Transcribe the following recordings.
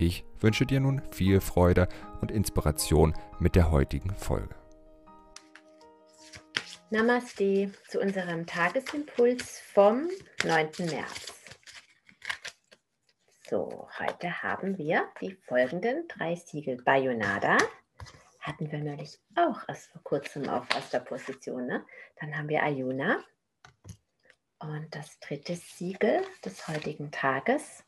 Ich wünsche dir nun viel Freude und Inspiration mit der heutigen Folge. Namaste zu unserem Tagesimpuls vom 9. März. So, heute haben wir die folgenden drei Siegel. Bayonada hatten wir neulich auch erst vor kurzem auf erster Position. Ne? Dann haben wir Ayuna, und das dritte Siegel des heutigen Tages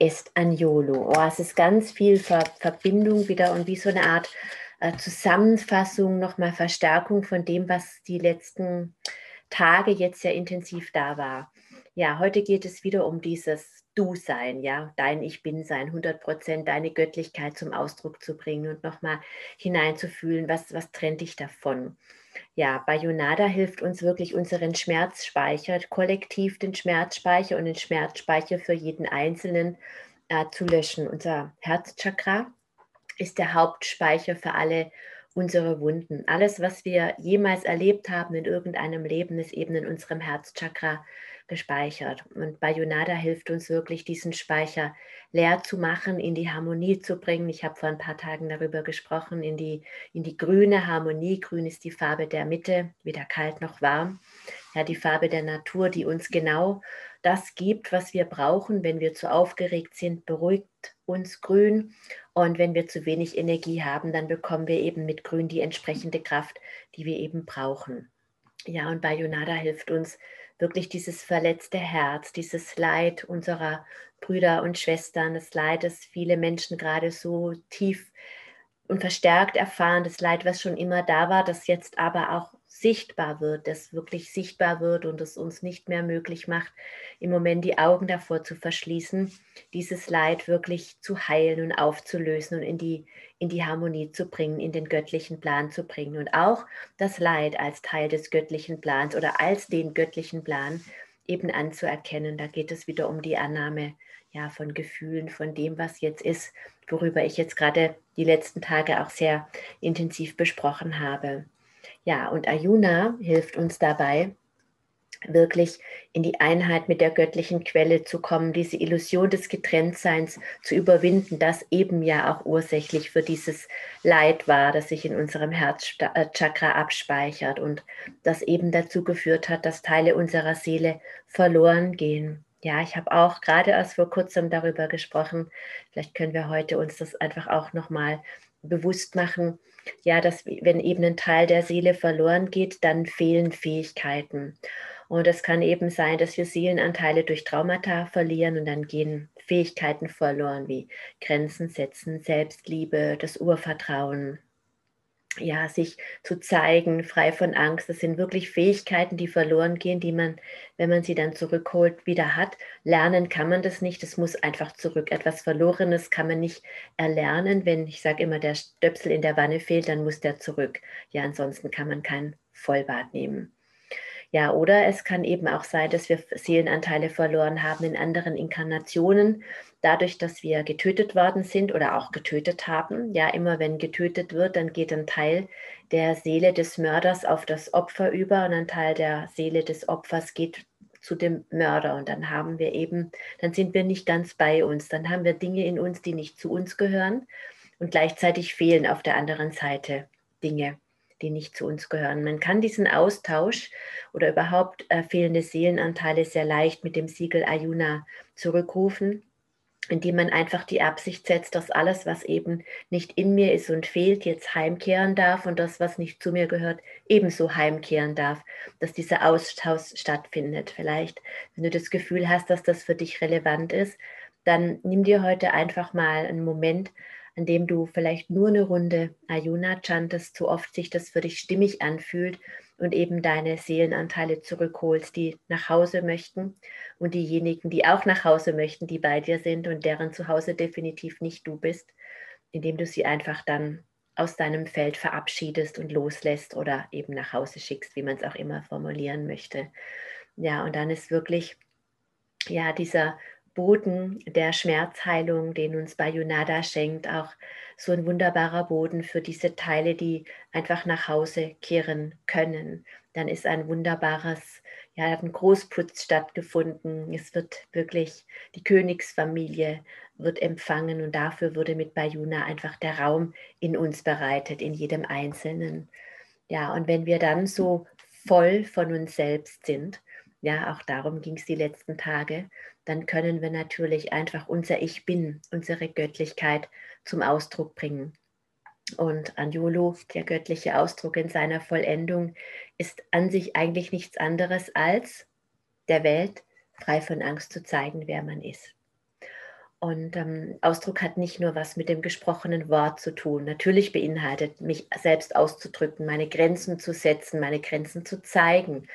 ist Anjolo. Oh, es ist ganz viel Ver Verbindung wieder und wie so eine Art äh, Zusammenfassung, nochmal Verstärkung von dem, was die letzten Tage jetzt sehr intensiv da war. Ja, heute geht es wieder um dieses Du-Sein, ja, dein Ich Bin-Sein, 100 Prozent deine Göttlichkeit zum Ausdruck zu bringen und nochmal hineinzufühlen, was, was trennt dich davon. Ja, Bayonada hilft uns wirklich, unseren Schmerzspeicher, kollektiv den Schmerzspeicher und den Schmerzspeicher für jeden Einzelnen äh, zu löschen. Unser Herzchakra ist der Hauptspeicher für alle unsere Wunden. Alles, was wir jemals erlebt haben in irgendeinem Leben, ist eben in unserem Herzchakra gespeichert. Und Bayonada hilft uns wirklich, diesen Speicher leer zu machen, in die Harmonie zu bringen. Ich habe vor ein paar Tagen darüber gesprochen, in die, in die grüne Harmonie. Grün ist die Farbe der Mitte, weder kalt noch warm. Ja, die Farbe der Natur, die uns genau das gibt, was wir brauchen. Wenn wir zu aufgeregt sind, beruhigt uns grün. Und wenn wir zu wenig Energie haben, dann bekommen wir eben mit grün die entsprechende Kraft, die wir eben brauchen. Ja, und Bayonada hilft uns, wirklich dieses verletzte Herz, dieses Leid unserer Brüder und Schwestern, das Leid, das viele Menschen gerade so tief und verstärkt erfahren, das Leid, was schon immer da war, das jetzt aber auch sichtbar wird, das wirklich sichtbar wird und es uns nicht mehr möglich macht, im Moment die Augen davor zu verschließen, dieses Leid wirklich zu heilen und aufzulösen und in die, in die Harmonie zu bringen, in den göttlichen Plan zu bringen. Und auch das Leid als Teil des göttlichen Plans oder als den göttlichen Plan eben anzuerkennen. Da geht es wieder um die Annahme ja, von Gefühlen, von dem, was jetzt ist, worüber ich jetzt gerade die letzten Tage auch sehr intensiv besprochen habe. Ja, und Ayuna hilft uns dabei, wirklich in die Einheit mit der göttlichen Quelle zu kommen, diese Illusion des Getrenntseins zu überwinden, das eben ja auch ursächlich für dieses Leid war, das sich in unserem Herzchakra abspeichert und das eben dazu geführt hat, dass Teile unserer Seele verloren gehen. Ja, ich habe auch gerade erst vor kurzem darüber gesprochen. Vielleicht können wir heute uns das einfach auch nochmal bewusst machen, ja, dass wenn eben ein Teil der Seele verloren geht, dann fehlen Fähigkeiten. Und es kann eben sein, dass wir Seelenanteile durch Traumata verlieren und dann gehen Fähigkeiten verloren wie Grenzen setzen, Selbstliebe, das Urvertrauen, ja, sich zu zeigen, frei von Angst. Das sind wirklich Fähigkeiten, die verloren gehen, die man, wenn man sie dann zurückholt, wieder hat. Lernen kann man das nicht, es muss einfach zurück. Etwas Verlorenes kann man nicht erlernen. Wenn, ich sage immer, der Stöpsel in der Wanne fehlt, dann muss der zurück. Ja, ansonsten kann man kein Vollbad nehmen. Ja, oder es kann eben auch sein, dass wir Seelenanteile verloren haben in anderen Inkarnationen, dadurch, dass wir getötet worden sind oder auch getötet haben. Ja, immer wenn getötet wird, dann geht ein Teil der Seele des Mörders auf das Opfer über und ein Teil der Seele des Opfers geht zu dem Mörder. Und dann haben wir eben, dann sind wir nicht ganz bei uns, dann haben wir Dinge in uns, die nicht zu uns gehören und gleichzeitig fehlen auf der anderen Seite Dinge die nicht zu uns gehören. Man kann diesen Austausch oder überhaupt äh, fehlende Seelenanteile sehr leicht mit dem Siegel Ayuna zurückrufen, indem man einfach die Absicht setzt, dass alles, was eben nicht in mir ist und fehlt, jetzt heimkehren darf und das, was nicht zu mir gehört, ebenso heimkehren darf, dass dieser Austausch stattfindet. Vielleicht, wenn du das Gefühl hast, dass das für dich relevant ist, dann nimm dir heute einfach mal einen Moment, indem du vielleicht nur eine Runde Ayuna chantest, so oft sich das für dich stimmig anfühlt und eben deine Seelenanteile zurückholst, die nach Hause möchten und diejenigen, die auch nach Hause möchten, die bei dir sind und deren Zuhause definitiv nicht du bist, indem du sie einfach dann aus deinem Feld verabschiedest und loslässt oder eben nach Hause schickst, wie man es auch immer formulieren möchte. Ja, und dann ist wirklich ja dieser Boden der Schmerzheilung, den uns Bayonada schenkt, auch so ein wunderbarer Boden für diese Teile, die einfach nach Hause kehren können. Dann ist ein wunderbares, ja, ein Großputz stattgefunden. Es wird wirklich die Königsfamilie wird empfangen und dafür wurde mit Bayuna einfach der Raum in uns bereitet, in jedem Einzelnen. Ja, und wenn wir dann so voll von uns selbst sind, ja, auch darum ging es die letzten Tage, dann können wir natürlich einfach unser Ich Bin, unsere Göttlichkeit zum Ausdruck bringen. Und Anjolo, der göttliche Ausdruck in seiner Vollendung, ist an sich eigentlich nichts anderes als der Welt frei von Angst zu zeigen, wer man ist. Und ähm, Ausdruck hat nicht nur was mit dem gesprochenen Wort zu tun. Natürlich beinhaltet mich selbst auszudrücken, meine Grenzen zu setzen, meine Grenzen zu zeigen,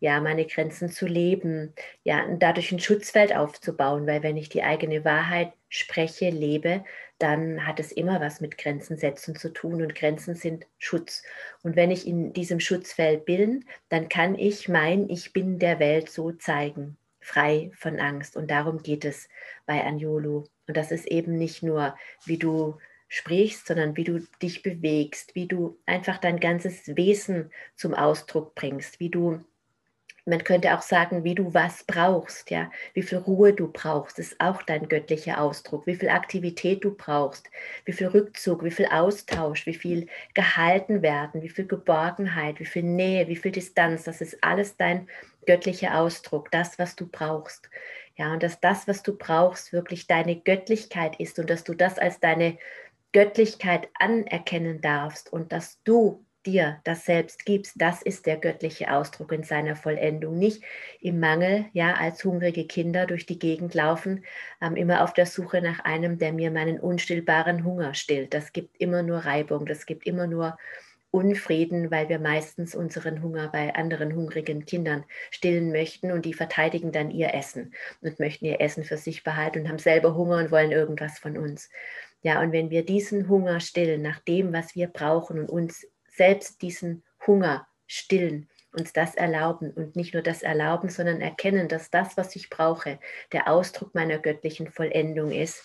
ja, meine Grenzen zu leben, ja, und dadurch ein Schutzfeld aufzubauen, weil wenn ich die eigene Wahrheit spreche, lebe, dann hat es immer was mit Grenzen setzen zu tun und Grenzen sind Schutz. Und wenn ich in diesem Schutzfeld bin, dann kann ich mein Ich bin der Welt so zeigen frei von Angst. Und darum geht es bei Anjolu. Und das ist eben nicht nur, wie du sprichst, sondern wie du dich bewegst, wie du einfach dein ganzes Wesen zum Ausdruck bringst, wie du man könnte auch sagen, wie du was brauchst, ja, wie viel Ruhe du brauchst, ist auch dein göttlicher Ausdruck, wie viel Aktivität du brauchst, wie viel Rückzug, wie viel Austausch, wie viel gehalten werden, wie viel Geborgenheit, wie viel Nähe, wie viel Distanz, das ist alles dein göttlicher Ausdruck, das, was du brauchst. Ja, und dass das, was du brauchst, wirklich deine Göttlichkeit ist und dass du das als deine Göttlichkeit anerkennen darfst und dass du dir das selbst gibst, das ist der göttliche Ausdruck in seiner Vollendung. Nicht im Mangel, ja, als hungrige Kinder durch die Gegend laufen, ähm, immer auf der Suche nach einem, der mir meinen unstillbaren Hunger stillt. Das gibt immer nur Reibung, das gibt immer nur Unfrieden, weil wir meistens unseren Hunger bei anderen hungrigen Kindern stillen möchten und die verteidigen dann ihr Essen und möchten ihr Essen für sich behalten und haben selber Hunger und wollen irgendwas von uns. Ja, und wenn wir diesen Hunger stillen nach dem, was wir brauchen und uns selbst diesen Hunger stillen, uns das erlauben und nicht nur das erlauben, sondern erkennen, dass das, was ich brauche, der Ausdruck meiner göttlichen Vollendung ist,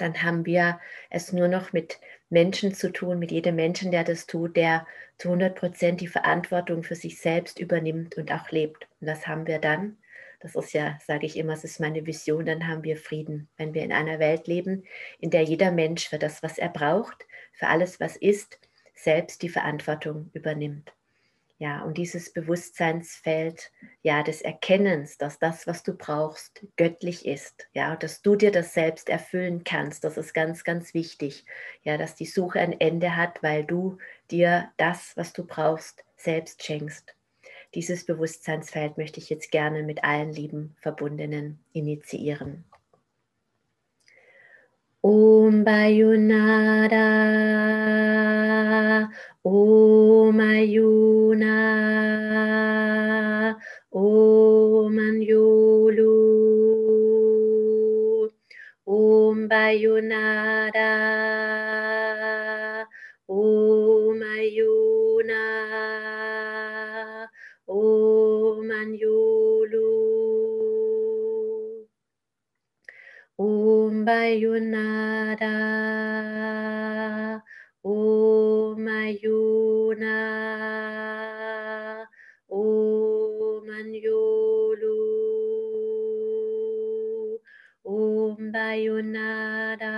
dann haben wir es nur noch mit Menschen zu tun, mit jedem Menschen, der das tut, der zu 100 Prozent die Verantwortung für sich selbst übernimmt und auch lebt. Und das haben wir dann. Das ist ja, sage ich immer, es ist meine Vision, dann haben wir Frieden. Wenn wir in einer Welt leben, in der jeder Mensch für das, was er braucht, für alles, was ist, selbst die Verantwortung übernimmt. Ja, und dieses Bewusstseinsfeld, ja, des Erkennens, dass das, was du brauchst, göttlich ist, ja, dass du dir das selbst erfüllen kannst, das ist ganz, ganz wichtig, ja, dass die Suche ein Ende hat, weil du dir das, was du brauchst, selbst schenkst. Dieses Bewusstseinsfeld möchte ich jetzt gerne mit allen lieben Verbundenen initiieren. Om Bayunada, Om Ayuna, Om Anjulu, Om Bayunada, Om Ayuna, Om Anjulu. Om Bayunada, Om Bayunada,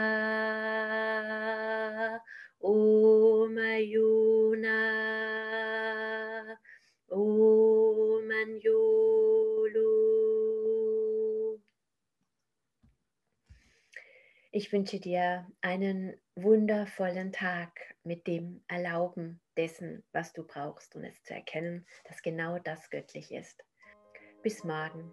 Om Ayuna, Om. Ich wünsche dir einen wundervollen Tag mit dem Erlauben dessen, was du brauchst und es zu erkennen, dass genau das göttlich ist. Bis morgen.